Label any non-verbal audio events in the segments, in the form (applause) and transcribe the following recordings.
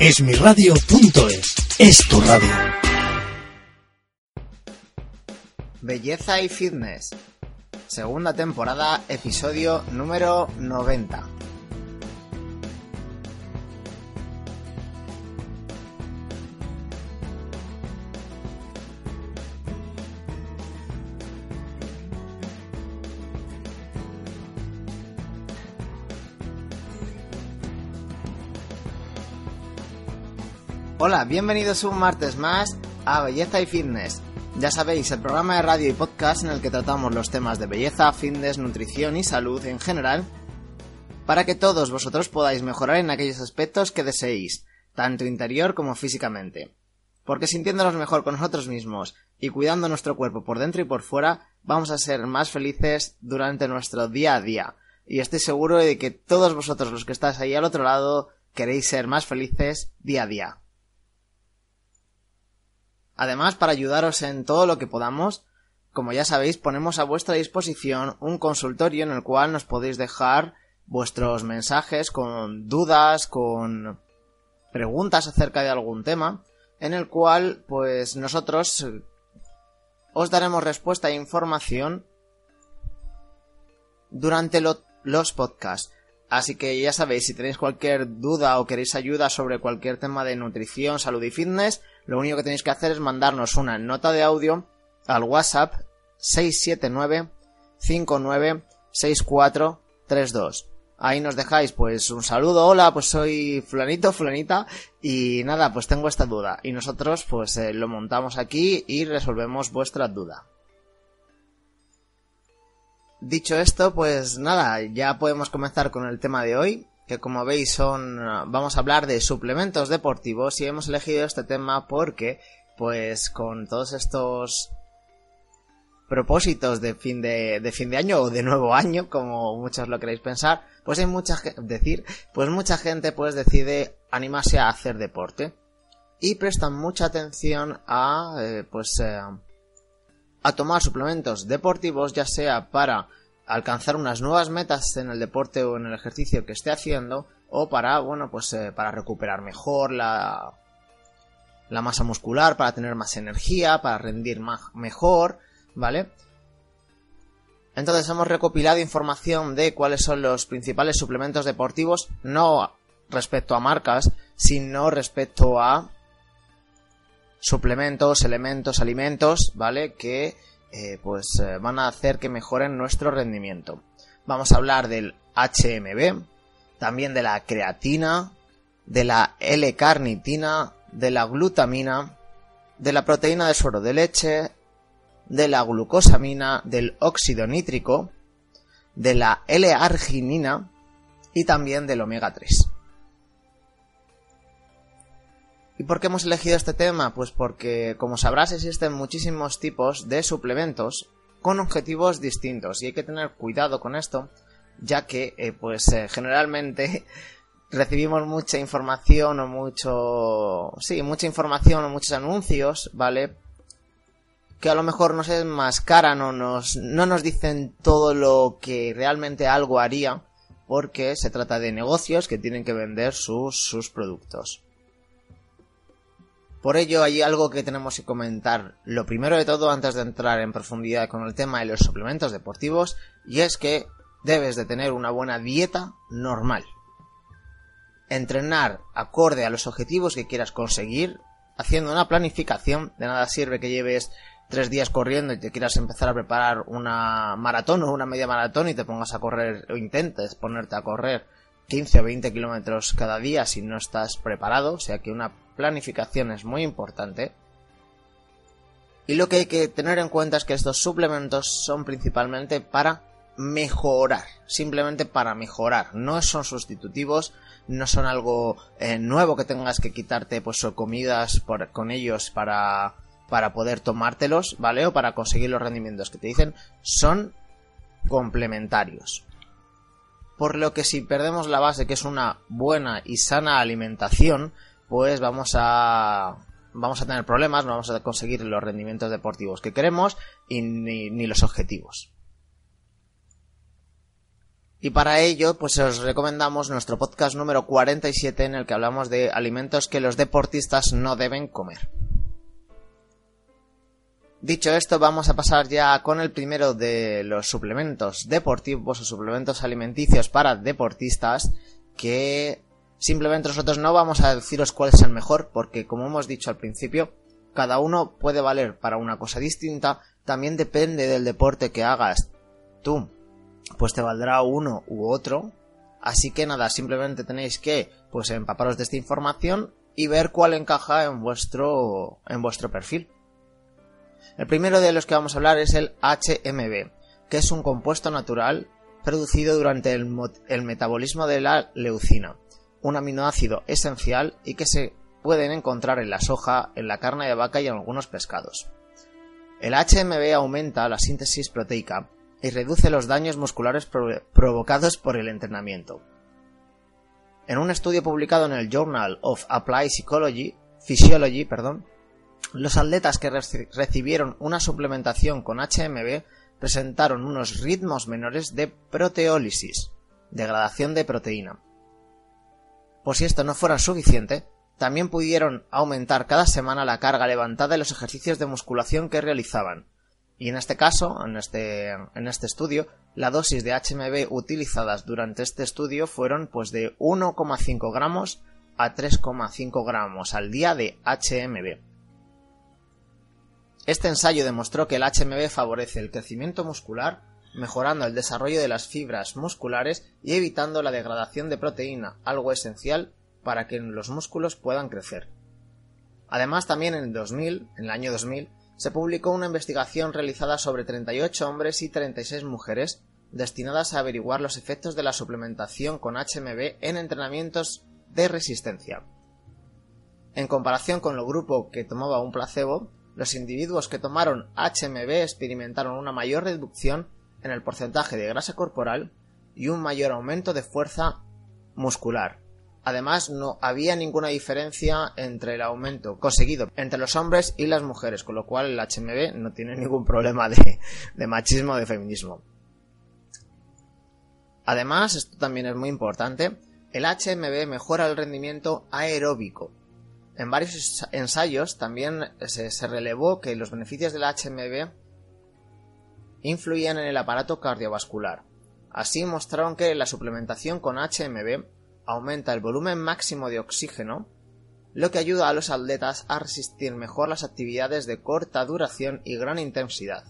Esmiradio.es es tu radio. Belleza y Fitness. Segunda temporada, episodio número 90. Hola, bienvenidos un martes más a Belleza y Fitness. Ya sabéis, el programa de radio y podcast en el que tratamos los temas de belleza, fitness, nutrición y salud en general, para que todos vosotros podáis mejorar en aquellos aspectos que deseéis, tanto interior como físicamente. Porque sintiéndonos mejor con nosotros mismos y cuidando nuestro cuerpo por dentro y por fuera, vamos a ser más felices durante nuestro día a día. Y estoy seguro de que todos vosotros los que estáis ahí al otro lado queréis ser más felices día a día. Además, para ayudaros en todo lo que podamos, como ya sabéis, ponemos a vuestra disposición un consultorio en el cual nos podéis dejar vuestros mensajes con dudas, con preguntas acerca de algún tema, en el cual, pues nosotros os daremos respuesta e información durante los podcasts. Así que ya sabéis, si tenéis cualquier duda o queréis ayuda sobre cualquier tema de nutrición, salud y fitness, lo único que tenéis que hacer es mandarnos una nota de audio al WhatsApp 679 59 6432. Ahí nos dejáis pues un saludo, hola, pues soy fulanito, fulanita y nada, pues tengo esta duda y nosotros pues eh, lo montamos aquí y resolvemos vuestra duda. Dicho esto, pues nada, ya podemos comenzar con el tema de hoy, que como veis son vamos a hablar de suplementos deportivos y hemos elegido este tema porque pues con todos estos propósitos de fin de, de fin de año o de nuevo año, como muchos lo queréis pensar, pues hay mucha decir, pues mucha gente pues decide animarse a hacer deporte y prestan mucha atención a eh, pues eh, a tomar suplementos deportivos, ya sea para alcanzar unas nuevas metas en el deporte o en el ejercicio que esté haciendo, o para, bueno, pues eh, para recuperar mejor la, la masa muscular, para tener más energía, para rendir más, mejor, ¿vale? Entonces hemos recopilado información de cuáles son los principales suplementos deportivos, no respecto a marcas, sino respecto a suplementos, elementos, alimentos, ¿vale? Que eh, pues eh, van a hacer que mejoren nuestro rendimiento. Vamos a hablar del HMB, también de la creatina, de la L-carnitina, de la glutamina, de la proteína de suero de leche, de la glucosamina, del óxido nítrico, de la L-arginina y también del omega 3. ¿Y por qué hemos elegido este tema? Pues porque, como sabrás, existen muchísimos tipos de suplementos con objetivos distintos y hay que tener cuidado con esto, ya que, eh, pues, eh, generalmente (laughs) recibimos mucha información o mucho, sí, mucha información o muchos anuncios, ¿vale? Que a lo mejor nos enmascaran o nos, no nos dicen todo lo que realmente algo haría, porque se trata de negocios que tienen que vender sus, sus productos. Por ello hay algo que tenemos que comentar. Lo primero de todo, antes de entrar en profundidad con el tema de los suplementos deportivos, y es que debes de tener una buena dieta normal. Entrenar acorde a los objetivos que quieras conseguir, haciendo una planificación. De nada sirve que lleves tres días corriendo y te quieras empezar a preparar una maratón o una media maratón y te pongas a correr o intentes ponerte a correr 15 o 20 kilómetros cada día si no estás preparado. O sea que una planificación es muy importante. Y lo que hay que tener en cuenta es que estos suplementos son principalmente para mejorar, simplemente para mejorar, no son sustitutivos, no son algo eh, nuevo que tengas que quitarte pues comidas por, con ellos para, para poder tomártelos, ¿vale? O para conseguir los rendimientos que te dicen, son complementarios. Por lo que si perdemos la base que es una buena y sana alimentación, pues vamos a vamos a tener problemas, no vamos a conseguir los rendimientos deportivos que queremos y ni, los objetivos. Y para ello, pues os recomendamos nuestro podcast número 47 en el que hablamos de alimentos que los deportistas no deben comer. Dicho esto, vamos a pasar ya con el primero de los suplementos deportivos o suplementos alimenticios para deportistas que simplemente nosotros no vamos a deciros cuál es el mejor porque como hemos dicho al principio, cada uno puede valer para una cosa distinta, también depende del deporte que hagas tú, pues te valdrá uno u otro, así que nada, simplemente tenéis que pues empaparos de esta información y ver cuál encaja en vuestro en vuestro perfil. El primero de los que vamos a hablar es el HMB, que es un compuesto natural producido durante el, metabolismo de la leucina, un aminoácido esencial y que se pueden encontrar en la soja, en la carne de vaca y en algunos pescados. El HMB aumenta la síntesis proteica y reduce los daños musculares provocados por el entrenamiento. En un estudio publicado en el Journal of Applied Psychology, Physiology, perdón, los atletas que recibieron una suplementación con HMB presentaron unos ritmos menores de proteólisis, degradación de proteína. Por si esto no fuera suficiente, también pudieron aumentar cada semana la carga levantada en los ejercicios de musculación que realizaban. Y en este caso, en este, en este estudio, la dosis de HMB utilizadas durante este estudio fueron pues de 1,5 gramos a 3,5 gramos al día de HMB. Este ensayo demostró que el HMB favorece el crecimiento muscular, mejorando el desarrollo de las fibras musculares y evitando la degradación de proteína, algo esencial para que los músculos puedan crecer. Además, también en el 2000, en el año 2000, se publicó una investigación realizada sobre 38 hombres y 36 mujeres destinadas a averiguar los efectos de la suplementación con HMB en entrenamientos de resistencia. En comparación con el grupo que tomaba un placebo, los individuos que tomaron HMB experimentaron una mayor reducción en el porcentaje de grasa corporal y un mayor aumento de fuerza muscular. Además, no había ninguna diferencia entre el aumento conseguido entre los hombres y las mujeres, con lo cual el HMB no tiene ningún problema de, machismo o de feminismo. Además, esto también es muy importante, el HMB mejora el rendimiento aeróbico, en varios ensayos también se, relevó que los beneficios del HMB influían en el aparato cardiovascular. Así mostraron que la suplementación con HMB aumenta el volumen máximo de oxígeno, lo que ayuda a los atletas a resistir mejor las actividades de corta duración y gran intensidad.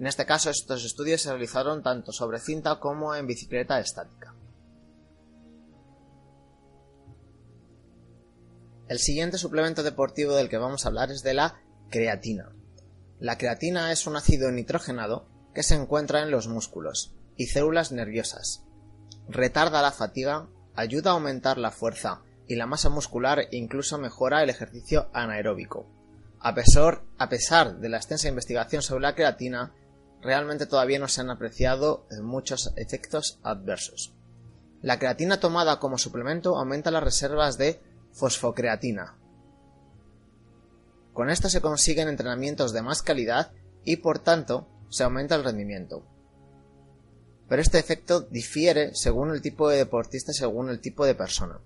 En este caso, estos estudios se realizaron tanto sobre cinta como en bicicleta estática. El siguiente suplemento deportivo del que vamos a hablar es de la creatina. La creatina es un ácido nitrogenado que se encuentra en los músculos y células nerviosas. Retarda la fatiga, ayuda a aumentar la fuerza y la masa muscular e incluso mejora el ejercicio anaeróbico. A pesar, a pesar de la extensa investigación sobre la creatina, realmente todavía no se han apreciado muchos efectos adversos. La creatina tomada como suplemento aumenta las reservas de fosfocreatina. Con esto se consiguen entrenamientos de más calidad y por tanto se aumenta el rendimiento. Pero este efecto difiere según el tipo de deportista según el tipo de persona.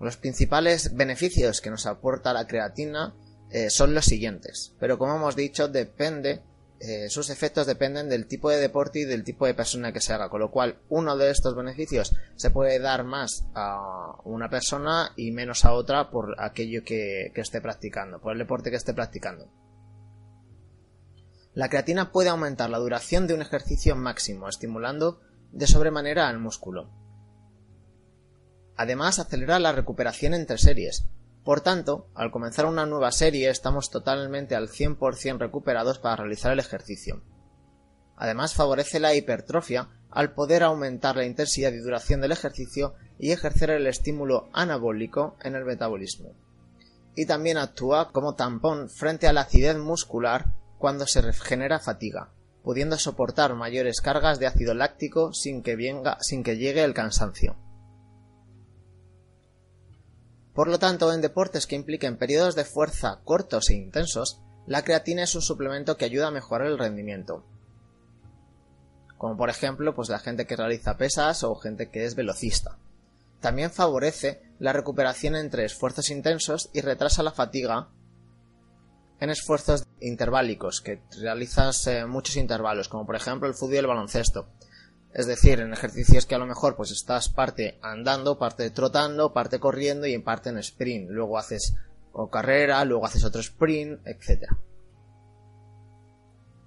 Los principales beneficios que nos aporta la creatina eh, son los siguientes, pero como hemos dicho depende eh, sus efectos dependen del tipo de deporte y del tipo de persona que se haga, con lo cual uno de estos beneficios se puede dar más a una persona y menos a otra por aquello que, que esté practicando, por el deporte que esté practicando. La creatina puede aumentar la duración de un ejercicio máximo, estimulando de sobremanera al músculo. Además, acelera la recuperación entre series, por tanto, al comenzar una nueva serie estamos totalmente al 100% recuperados para realizar el ejercicio. Además favorece la hipertrofia al poder aumentar la intensidad y duración del ejercicio y ejercer el estímulo anabólico en el metabolismo. Y también actúa como tampón frente a la acidez muscular cuando se genera fatiga, pudiendo soportar mayores cargas de ácido láctico sin que, sin que llegue el cansancio. Por lo tanto, en deportes que impliquen periodos de fuerza cortos e intensos, la creatina es un suplemento que ayuda a mejorar el rendimiento. como por ejemplo pues la gente que realiza pesas o gente que es velocista. También favorece la recuperación entre esfuerzos intensos y retrasa la fatiga en esfuerzos interválicos, que realizas eh, muchos intervalos, como por ejemplo el fútbol y el baloncesto. Es decir, en ejercicios que a lo mejor pues estás parte andando, parte trotando, parte corriendo y en parte en sprint. Luego haces o carrera, luego haces otro sprint, etc.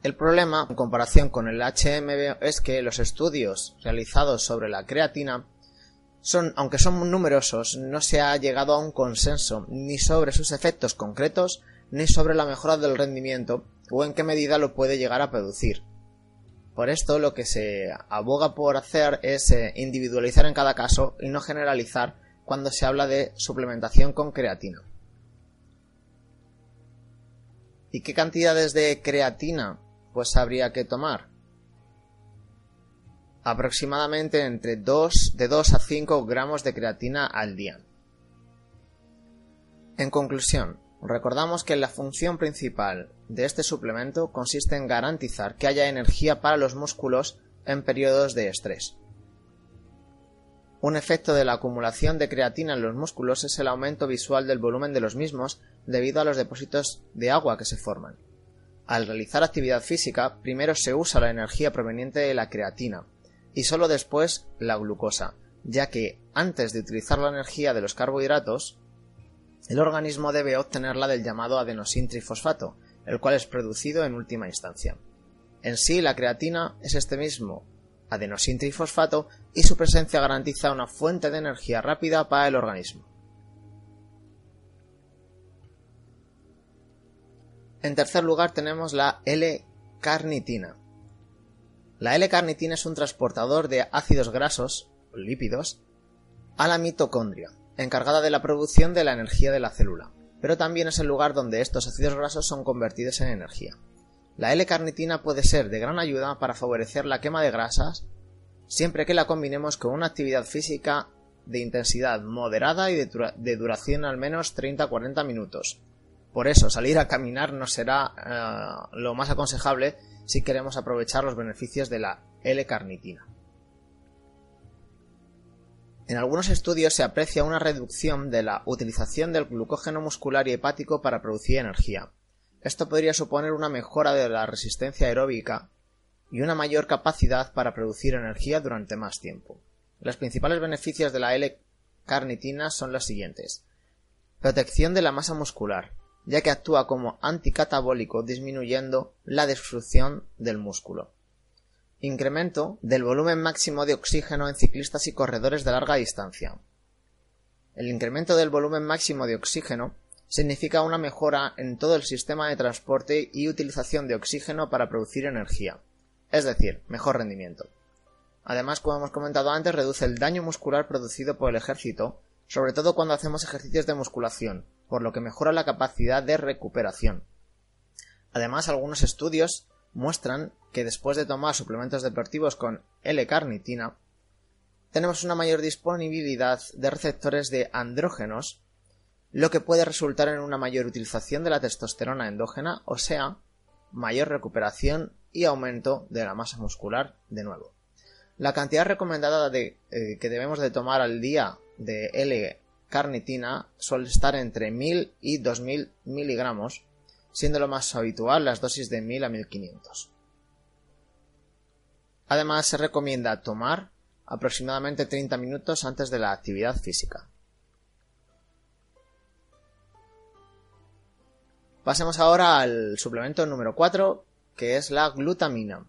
El problema, en comparación con el HMB, es que los estudios realizados sobre la creatina son, aunque son numerosos, no se ha llegado a un consenso ni sobre sus efectos concretos ni sobre la mejora del rendimiento o en qué medida lo puede llegar a producir. Por esto lo que se aboga por hacer es eh, individualizar en cada caso y no generalizar cuando se habla de suplementación con creatina. ¿Y qué cantidades de creatina pues habría que tomar? Aproximadamente entre 2, de 2 a 5 gramos de creatina al día. En conclusión, Recordamos que la función principal de este suplemento consiste en garantizar que haya energía para los músculos en periodos de estrés. Un efecto de la acumulación de creatina en los músculos es el aumento visual del volumen de los mismos debido a los depósitos de agua que se forman. Al realizar actividad física, primero se usa la energía proveniente de la creatina y solo después la glucosa, ya que antes de utilizar la energía de los carbohidratos, el organismo debe obtenerla del llamado adenosintrifosfato, el cual es producido en última instancia. En sí, la creatina es este mismo adenosintrifosfato y su presencia garantiza una fuente de energía rápida para el organismo. En tercer lugar tenemos la L-carnitina. La L-carnitina es un transportador de ácidos grasos, lípidos, a la mitocondria, encargada de la producción de la energía de la célula, pero también es el lugar donde estos ácidos grasos son convertidos en energía. La L-carnitina puede ser de gran ayuda para favorecer la quema de grasas siempre que la combinemos con una actividad física de intensidad moderada y de, duración al menos 30-40 minutos. Por eso, salir a caminar no será eh, lo más aconsejable si queremos aprovechar los beneficios de la L-carnitina. En algunos estudios se aprecia una reducción de la utilización del glucógeno muscular y hepático para producir energía. Esto podría suponer una mejora de la resistencia aeróbica y una mayor capacidad para producir energía durante más tiempo. Los principales beneficios de la L-carnitina son los siguientes. Protección de la masa muscular, ya que actúa como anticatabólico disminuyendo la destrucción del músculo. Incremento del volumen máximo de oxígeno en ciclistas y corredores de larga distancia. El incremento del volumen máximo de oxígeno significa una mejora en todo el sistema de transporte y utilización de oxígeno para producir energía, es decir, mejor rendimiento. Además, como hemos comentado antes, reduce el daño muscular producido por el ejército, sobre todo cuando hacemos ejercicios de musculación, por lo que mejora la capacidad de recuperación. Además, algunos estudios muestran que después de tomar suplementos deportivos con L-carnitina, tenemos una mayor disponibilidad de receptores de andrógenos, lo que puede resultar en una mayor utilización de la testosterona endógena, o sea, mayor recuperación y aumento de la masa muscular de nuevo. La cantidad recomendada de, eh, que debemos de tomar al día de L-carnitina suele estar entre 1000 y 2000 miligramos, siendo lo más habitual las dosis de 1000 a 1500. Además, se recomienda tomar aproximadamente 30 minutos antes de la actividad física. Pasemos ahora al suplemento número 4, que es la glutamina.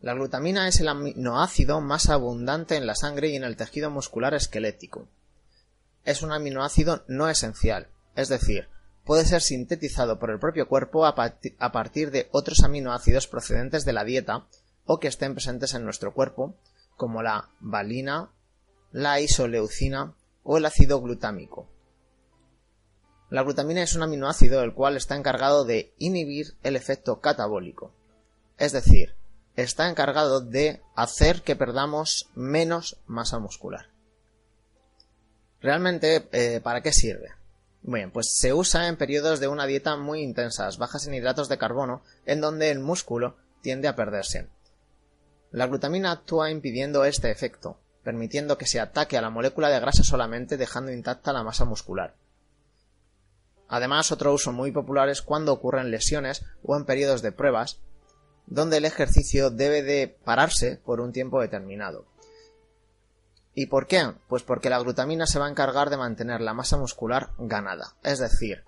La glutamina es el aminoácido más abundante en la sangre y en el tejido muscular esquelético. Es un aminoácido no esencial, es decir, puede ser sintetizado por el propio cuerpo a, partir de otros aminoácidos procedentes de la dieta o que estén presentes en nuestro cuerpo, como la valina, la isoleucina o el ácido glutámico. La glutamina es un aminoácido el cual está encargado de inhibir el efecto catabólico, es decir, está encargado de hacer que perdamos menos masa muscular. Realmente, eh, ¿para qué sirve? Bien, pues se usa en periodos de una dieta muy intensas, bajas en hidratos de carbono, en donde el músculo tiende a perderse. La glutamina actúa impidiendo este efecto, permitiendo que se ataque a la molécula de grasa solamente dejando intacta la masa muscular. Además, otro uso muy popular es cuando ocurren lesiones o en periodos de pruebas, donde el ejercicio debe de pararse por un tiempo determinado. ¿Y por qué? Pues porque la glutamina se va a encargar de mantener la masa muscular ganada. Es decir,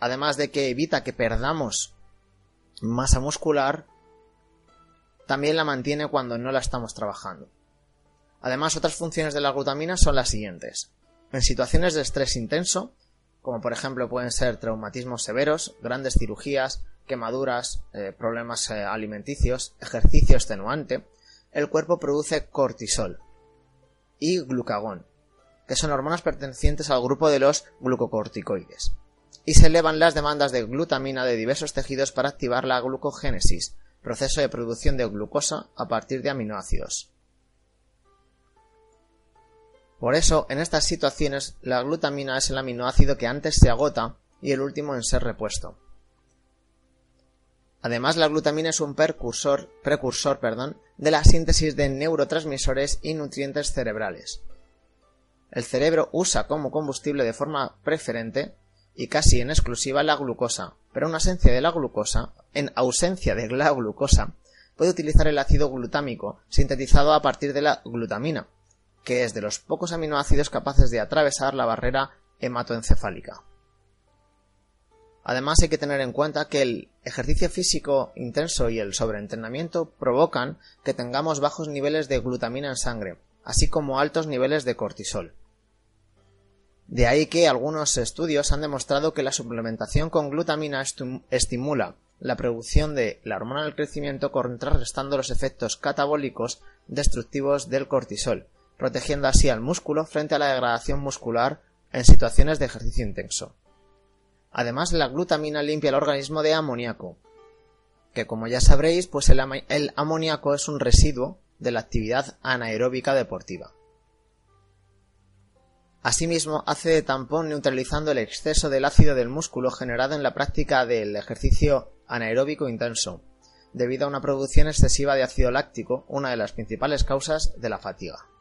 además de que evita que perdamos masa muscular, también la mantiene cuando no la estamos trabajando. Además, otras funciones de la glutamina son las siguientes. En situaciones de estrés intenso, como por ejemplo pueden ser traumatismos severos, grandes cirugías, quemaduras, eh, problemas eh, alimenticios, ejercicio extenuante, el cuerpo produce cortisol y glucagón, que son hormonas pertenecientes al grupo de los glucocorticoides, y se elevan las demandas de glutamina de diversos tejidos para activar la glucogénesis, proceso de producción de glucosa a partir de aminoácidos. Por eso, en estas situaciones, la glutamina es el aminoácido que antes se agota y el último en ser repuesto. Además, la glutamina es un precursor, precursor perdón, de la síntesis de neurotransmisores y nutrientes cerebrales. El cerebro usa como combustible de forma preferente y casi en exclusiva la glucosa, pero en ausencia de la glucosa, en ausencia de la glucosa, puede utilizar el ácido glutámico, sintetizado a partir de la glutamina, que es de los pocos aminoácidos capaces de atravesar la barrera hematoencefálica. Además hay que tener en cuenta que el ejercicio físico intenso y el sobreentrenamiento provocan que tengamos bajos niveles de glutamina en sangre, así como altos niveles de cortisol. De ahí que algunos estudios han demostrado que la suplementación con glutamina estimula la producción de la hormona del crecimiento contrarrestando los efectos catabólicos destructivos del cortisol, protegiendo así al músculo frente a la degradación muscular en situaciones de ejercicio intenso. Además, la glutamina limpia el organismo de amoníaco, que como ya sabréis, pues el, el amoníaco es un residuo de la actividad anaeróbica deportiva. Asimismo, hace de tampón neutralizando el exceso del ácido del músculo generado en la práctica del ejercicio anaeróbico intenso, debido a una producción excesiva de ácido láctico, una de las principales causas de la fatiga.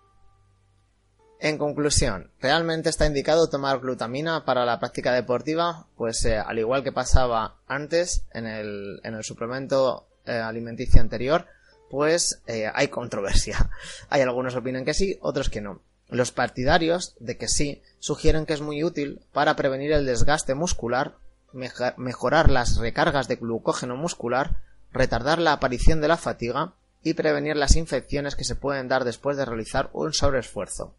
En conclusión, ¿realmente está indicado tomar glutamina para la práctica deportiva? Pues eh, al igual que pasaba antes en el, suplemento eh, alimenticio anterior, pues eh, hay controversia. (laughs) hay algunos que opinan que sí, otros que no. Los partidarios de que sí sugieren que es muy útil para prevenir el desgaste muscular, mejorar las recargas de glucógeno muscular, retardar la aparición de la fatiga y prevenir las infecciones que se pueden dar después de realizar un sobreesfuerzo.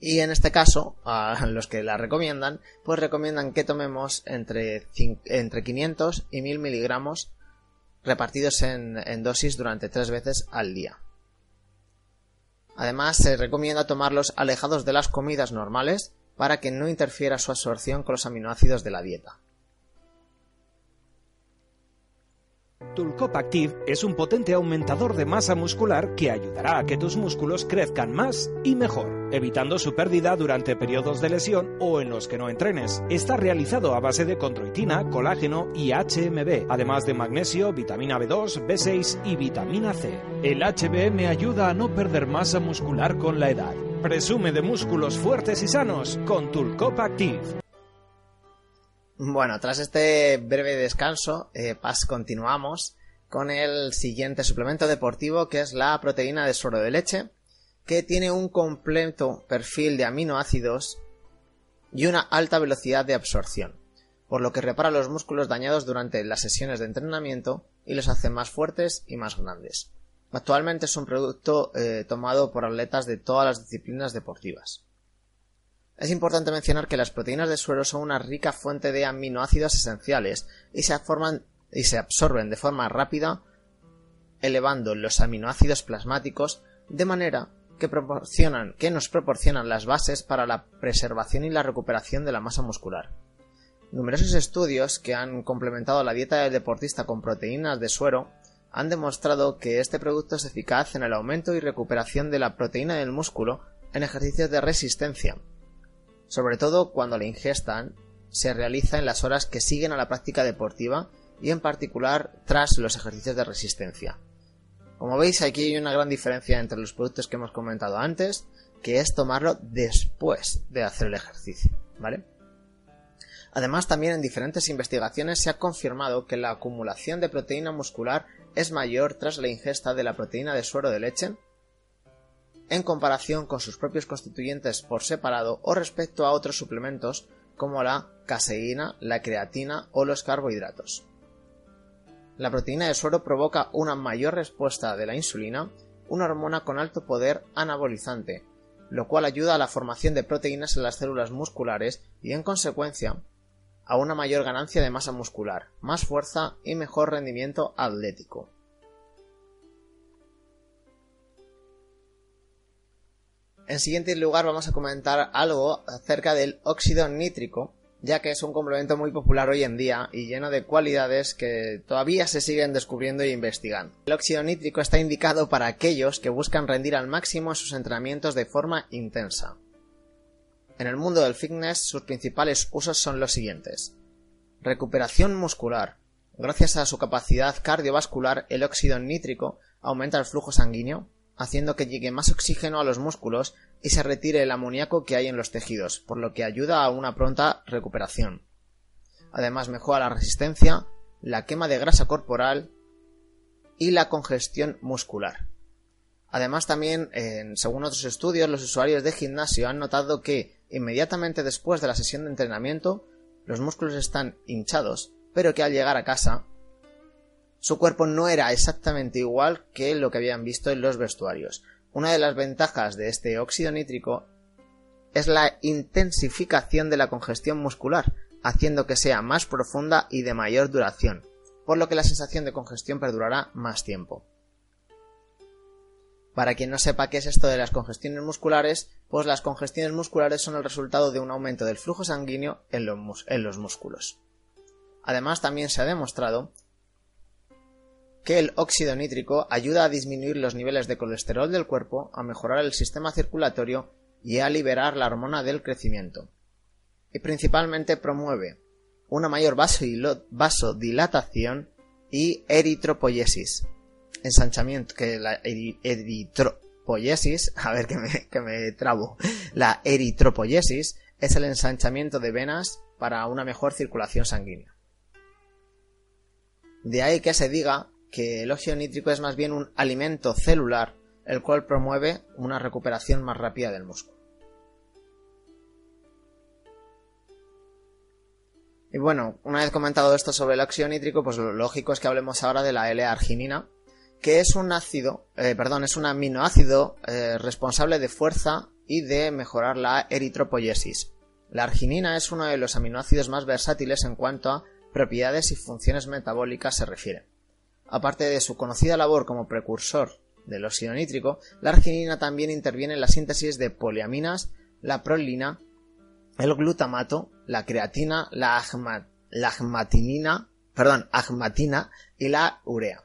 Y en este caso, a (laughs) los que la recomiendan, pues recomiendan que tomemos entre, entre 500 y 1000 miligramos repartidos en, dosis durante tres veces al día. Además, se recomienda tomarlos alejados de las comidas normales para que no interfiera su absorción con los aminoácidos de la dieta. Tulcop Active es un potente aumentador de masa muscular que ayudará a que tus músculos crezcan más y mejor, evitando su pérdida durante periodos de lesión o en los que no entrenes. Está realizado a base de controitina, colágeno y HMB, además de magnesio, vitamina B2, B6 y vitamina C. El HB me ayuda a no perder masa muscular con la edad. Presume de músculos fuertes y sanos con Tulcop Active. Bueno, tras este breve descanso, eh, pas continuamos con el siguiente suplemento deportivo que es la proteína de suero de leche, que tiene un completo perfil de aminoácidos y una alta velocidad de absorción, por lo que repara los músculos dañados durante las sesiones de entrenamiento y los hace más fuertes y más grandes. Actualmente es un producto eh, tomado por atletas de todas las disciplinas deportivas. Es importante mencionar que las proteínas de suero son una rica fuente de aminoácidos esenciales y se, forman, y se absorben de forma rápida, elevando los aminoácidos plasmáticos de manera que, proporcionan, que nos proporcionan las bases para la preservación y la recuperación de la masa muscular. Numerosos estudios que han complementado la dieta del deportista con proteínas de suero han demostrado que este producto es eficaz en el aumento y recuperación de la proteína del músculo en ejercicios de resistencia, sobre todo cuando la ingestan se realiza en las horas que siguen a la práctica deportiva y en particular tras los ejercicios de resistencia. Como veis, aquí hay una gran diferencia entre los productos que hemos comentado antes, que es tomarlo después de hacer el ejercicio, ¿vale? Además, también en diferentes investigaciones se ha confirmado que la acumulación de proteína muscular es mayor tras la ingesta de la proteína de suero de leche en comparación con sus propios constituyentes por separado o respecto a otros suplementos como la caseína, la creatina o los carbohidratos. La proteína de suero provoca una mayor respuesta de la insulina, una hormona con alto poder anabolizante, lo cual ayuda a la formación de proteínas en las células musculares y en consecuencia a una mayor ganancia de masa muscular, más fuerza y mejor rendimiento atlético. En siguiente lugar vamos a comentar algo acerca del óxido nítrico, ya que es un complemento muy popular hoy en día y lleno de cualidades que todavía se siguen descubriendo e investigando. El óxido nítrico está indicado para aquellos que buscan rendir al máximo sus entrenamientos de forma intensa. En el mundo del fitness sus principales usos son los siguientes. Recuperación muscular. Gracias a su capacidad cardiovascular, el óxido nítrico aumenta el flujo sanguíneo, haciendo que llegue más oxígeno a los músculos y se retire el amoníaco que hay en los tejidos, por lo que ayuda a una pronta recuperación. Además mejora la resistencia, la quema de grasa corporal y la congestión muscular. Además también, según otros estudios, los usuarios de gimnasio han notado que inmediatamente después de la sesión de entrenamiento los músculos están hinchados, pero que al llegar a casa su cuerpo no era exactamente igual que lo que habían visto en los vestuarios. Una de las ventajas de este óxido nítrico es la intensificación de la congestión muscular, haciendo que sea más profunda y de mayor duración, por lo que la sensación de congestión perdurará más tiempo. Para quien no sepa qué es esto de las congestiones musculares, pues las congestiones musculares son el resultado de un aumento del flujo sanguíneo en los, músculos. Además, también se ha demostrado que el óxido nítrico ayuda a disminuir los niveles de colesterol del cuerpo, a mejorar el sistema circulatorio y a liberar la hormona del crecimiento. Y principalmente promueve una mayor vasodilatación y eritropoyesis. Ensanchamiento, que la eritropoyesis, (laughs) a ver que me, que me trabo, la eritropoyesis es el ensanchamiento de venas para una mejor circulación sanguínea. De ahí que se diga que el óxido nítrico es más bien un alimento celular, el cual promueve una recuperación más rápida del músculo. Y bueno, una vez comentado esto sobre el óxido nítrico, pues lo lógico es que hablemos ahora de la L-arginina, que es un ácido, eh, perdón, es un aminoácido eh, responsable de fuerza y de mejorar la eritropoyesis. La arginina es uno de los aminoácidos más versátiles en cuanto a propiedades y funciones metabólicas se refiere. Aparte de su conocida labor como precursor del óxido nítrico, la arginina también interviene en la síntesis de poliaminas, la prolina, el glutamato, la creatina, la, agmatinina, perdón, agmatina y la urea.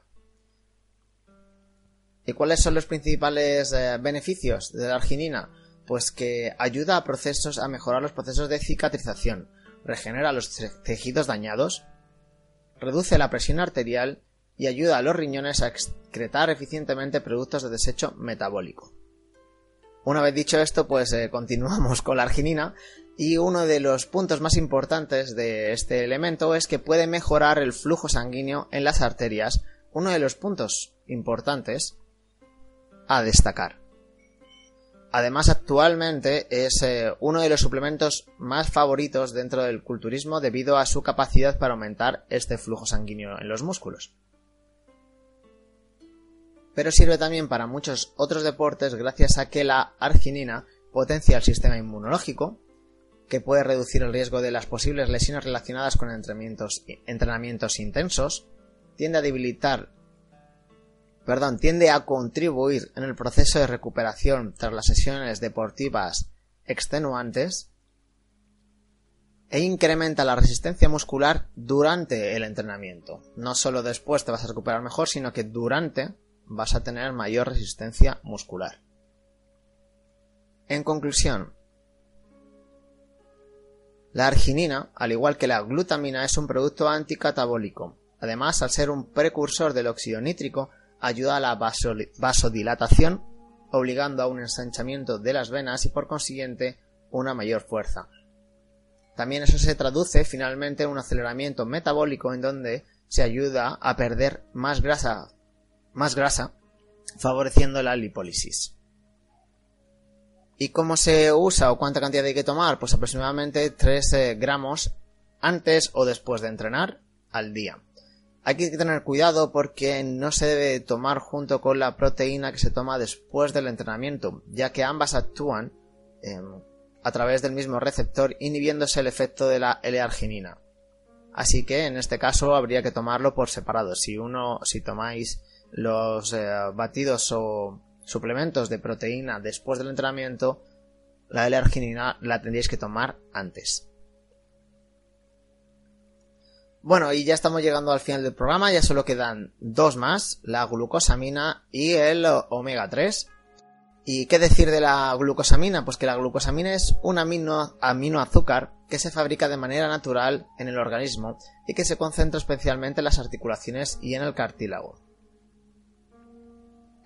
¿Y cuáles son los principales eh, beneficios de la arginina? Pues que ayuda a procesos a mejorar los procesos de cicatrización, regenera los tejidos dañados, reduce la presión arterial y ayuda a los riñones a excretar eficientemente productos de desecho metabólico. Una vez dicho esto, pues eh, continuamos con la arginina y uno de los puntos más importantes de este elemento es que puede mejorar el flujo sanguíneo en las arterias, uno de los puntos importantes a destacar. Además, actualmente es eh, uno de los suplementos más favoritos dentro del culturismo debido a su capacidad para aumentar este flujo sanguíneo en los músculos pero sirve también para muchos otros deportes gracias a que la arginina potencia el sistema inmunológico, que puede reducir el riesgo de las posibles lesiones relacionadas con entrenamientos, intensos, tiende a debilitar, perdón, tiende a contribuir en el proceso de recuperación tras las sesiones deportivas extenuantes e incrementa la resistencia muscular durante el entrenamiento. No solo después te vas a recuperar mejor, sino que durante vas a tener mayor resistencia muscular. En conclusión, la arginina, al igual que la glutamina, es un producto anticatabólico. Además, al ser un precursor del óxido nítrico, ayuda a la vasodilatación, obligando a un ensanchamiento de las venas y por consiguiente una mayor fuerza. También eso se traduce finalmente en un aceleramiento metabólico en donde se ayuda a perder más grasa, más grasa, favoreciendo la lipólisis. ¿Y cómo se usa o cuánta cantidad hay que tomar? Pues aproximadamente 3 eh, gramos antes o después de entrenar al día. Hay que tener cuidado porque no se debe tomar junto con la proteína que se toma después del entrenamiento, ya que ambas actúan em, a través del mismo receptor inhibiéndose el efecto de la L-arginina. Así que en este caso habría que tomarlo por separado. Si uno, si tomáis los eh, batidos o suplementos de proteína después del entrenamiento, la L-arginina la tendríais que tomar antes. Bueno, y ya estamos llegando al final del programa, ya solo quedan dos más, la glucosamina y el omega 3. ¿Y qué decir de la glucosamina? Pues que la glucosamina es un amino, aminoazúcar que se fabrica de manera natural en el organismo y que se concentra especialmente en las articulaciones y en el cartílago.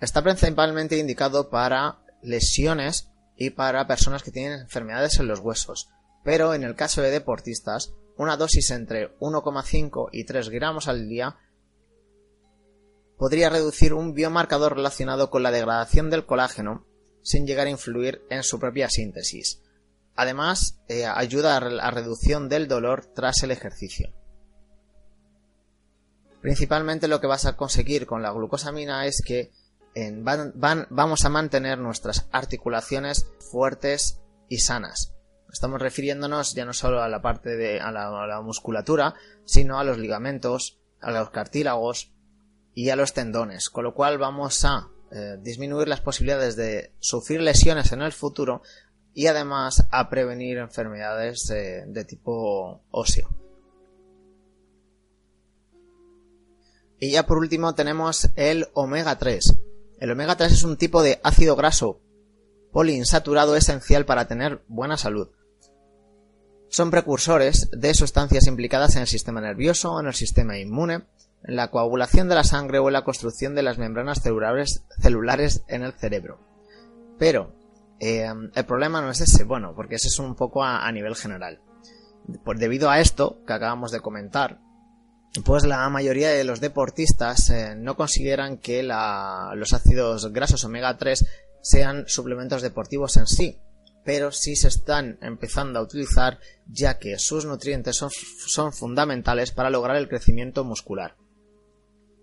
Está principalmente indicado para lesiones y para personas que tienen enfermedades en los huesos, pero en el caso de deportistas una dosis entre 1,5 y 3 gramos al día podría reducir un biomarcador relacionado con la degradación del colágeno sin llegar a influir en su propia síntesis. Además, eh, ayuda a la reducción del dolor tras el ejercicio. Principalmente lo que vas a conseguir con la glucosamina es que vamos a mantener nuestras articulaciones fuertes y sanas. Estamos refiriéndonos ya no solo a la parte de la, musculatura, sino a los ligamentos, a los cartílagos y a los tendones, con lo cual vamos a eh, disminuir las posibilidades de sufrir lesiones en el futuro y además a prevenir enfermedades de tipo óseo. Y ya por último tenemos el omega 3. El omega 3 es un tipo de ácido graso poliinsaturado esencial para tener buena salud son precursores de sustancias implicadas en el sistema nervioso, en el sistema inmune, en la coagulación de la sangre o en la construcción de las membranas celulares, en el cerebro. Pero eh, el problema no es ese, bueno, porque ese es un poco a, nivel general. Pues debido a esto que acabamos de comentar, pues la mayoría de los deportistas eh, no consideran que los ácidos grasos omega 3 sean suplementos deportivos en sí, pero sí se están empezando a utilizar ya que sus nutrientes son, fundamentales para lograr el crecimiento muscular.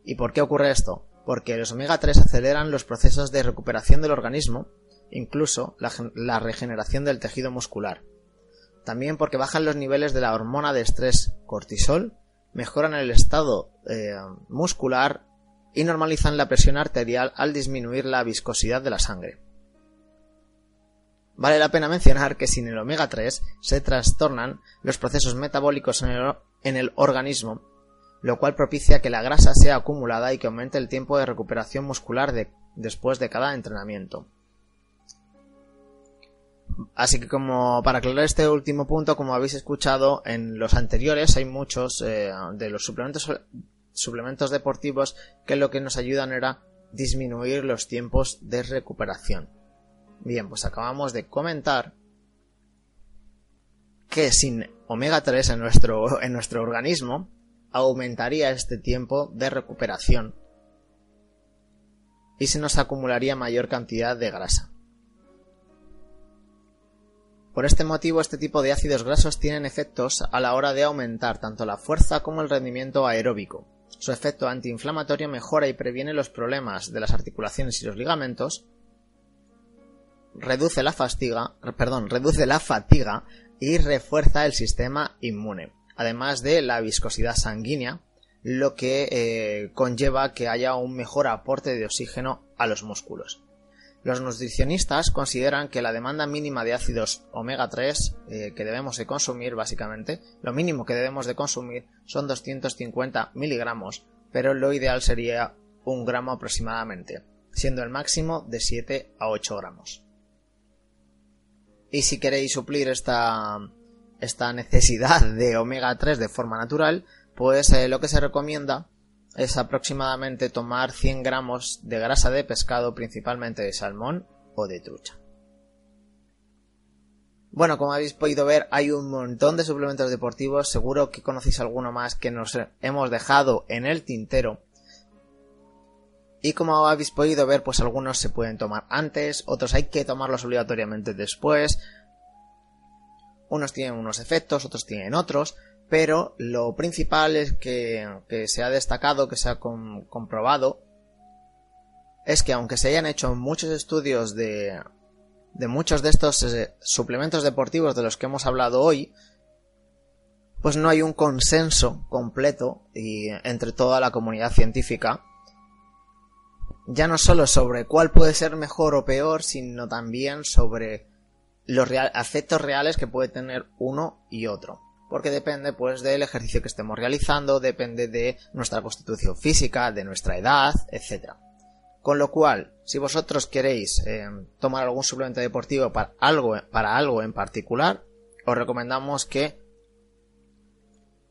¿Y por qué ocurre esto? Porque los omega 3 aceleran los procesos de recuperación del organismo, incluso la, regeneración del tejido muscular. También porque bajan los niveles de la hormona de estrés cortisol, mejoran el estado eh, muscular y normalizan la presión arterial al disminuir la viscosidad de la sangre. Vale la pena mencionar que sin el omega 3 se trastornan los procesos metabólicos en el, organismo, lo cual propicia que la grasa sea acumulada y que aumente el tiempo de recuperación muscular después de cada entrenamiento. Así que como para aclarar este último punto, como habéis escuchado en los anteriores, hay muchos eh, de los suplementos, suplementos deportivos que lo que nos ayudan era disminuir los tiempos de recuperación. Bien, pues acabamos de comentar que sin omega 3 en nuestro, en nuestro organismo aumentaría este tiempo de recuperación y se nos acumularía mayor cantidad de grasa. Por este motivo, este tipo de ácidos grasos tienen efectos a la hora de aumentar tanto la fuerza como el rendimiento aeróbico. Su efecto antiinflamatorio mejora y previene los problemas de las articulaciones y los ligamentos, reduce la fatiga, perdón, reduce la fatiga y refuerza el sistema inmune, además de la viscosidad sanguínea, lo que eh, conlleva que haya un mejor aporte de oxígeno a los músculos. Los nutricionistas consideran que la demanda mínima de ácidos omega 3 eh, que debemos de consumir, básicamente, lo mínimo que debemos de consumir son 250 miligramos, pero lo ideal sería un gramo aproximadamente, siendo el máximo de 7 a 8 gramos. Y si queréis suplir esta, esta necesidad de omega 3 de forma natural, pues eh, lo que se recomienda es aproximadamente tomar 100 gramos de grasa de pescado, principalmente de salmón o de trucha. Bueno, como habéis podido ver, hay un montón de suplementos deportivos. Seguro que conocéis alguno más que nos hemos dejado en el tintero. Y como habéis podido ver, pues algunos se pueden tomar antes, otros hay que tomarlos obligatoriamente después. Unos tienen unos efectos, otros tienen otros, pero lo principal es que, se ha destacado, que se ha comprobado, es que aunque se hayan hecho muchos estudios de, muchos de estos eh, suplementos deportivos de los que hemos hablado hoy, pues no hay un consenso completo entre toda la comunidad científica, ya no solo sobre cuál puede ser mejor o peor, sino también sobre los efectos reales que puede tener uno y otro. Porque depende pues del ejercicio que estemos realizando, depende de nuestra constitución física, de nuestra edad, etc. Con lo cual, si vosotros queréis eh, tomar algún suplemento deportivo para algo, para algo en particular, os recomendamos que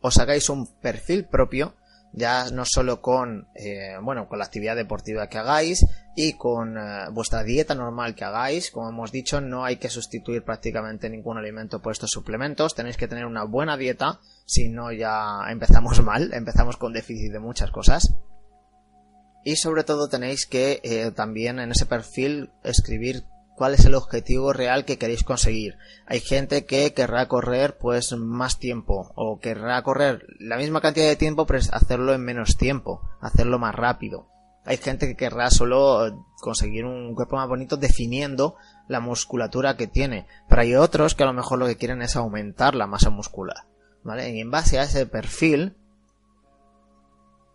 os hagáis un perfil propio, ya no solo con, eh, bueno, con la actividad deportiva que hagáis y con eh, vuestra dieta normal que hagáis. Como hemos dicho, no hay que sustituir prácticamente ningún alimento por estos suplementos. Tenéis que tener una buena dieta, si no ya empezamos (laughs) mal, empezamos con déficit de muchas cosas y sobre todo tenéis que eh, también en ese perfil escribir cuál es el objetivo real que queréis conseguir. Hay gente que querrá correr pues más tiempo o querrá correr la misma cantidad de tiempo pero hacerlo en menos tiempo, hacerlo más rápido. Hay gente que querrá solo conseguir un cuerpo más bonito definiendo la musculatura que tiene, pero hay otros que a lo mejor lo que quieren es aumentar la masa muscular, ¿vale? Y en base a ese perfil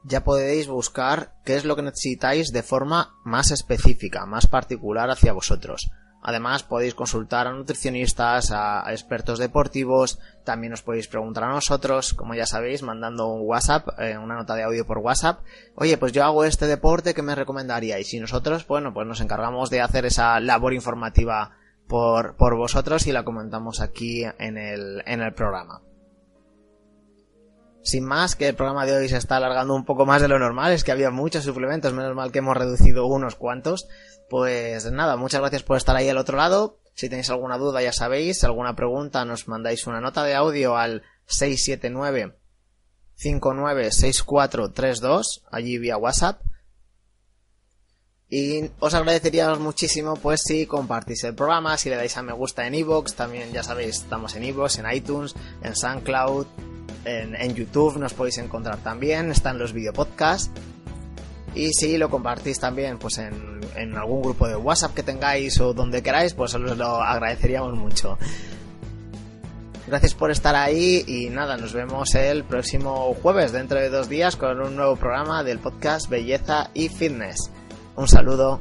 ya podéis buscar qué es lo que necesitáis de forma más específica, más particular hacia vosotros. Además podéis consultar a nutricionistas, a, expertos deportivos, también os podéis preguntar a nosotros, como ya sabéis, mandando un WhatsApp, eh, una nota de audio por WhatsApp. Oye, pues yo hago este deporte, ¿qué me recomendaríais? Y nosotros, bueno, pues nos encargamos de hacer esa labor informativa por, por vosotros y la comentamos aquí en el, en el programa. Sin más, que el programa de hoy se está alargando un poco más de lo normal, es que había muchos suplementos, menos mal que hemos reducido unos cuantos. Pues nada, muchas gracias por estar ahí al otro lado. Si tenéis alguna duda ya sabéis, alguna pregunta nos mandáis una nota de audio al 679 596432 allí vía WhatsApp. Y os agradeceríamos muchísimo pues si compartís el programa, si le dais a me gusta en iVoox, también ya sabéis, estamos en iVoox, en iTunes, en SoundCloud, en, YouTube nos podéis encontrar también, están los videopodcasts. Y si lo compartís también pues en, en, algún grupo de WhatsApp que tengáis o donde queráis, pues os lo agradeceríamos mucho. Gracias por estar ahí y nada, nos vemos el próximo jueves, dentro de dos días, con un nuevo programa del podcast Belleza y Fitness. Un saludo.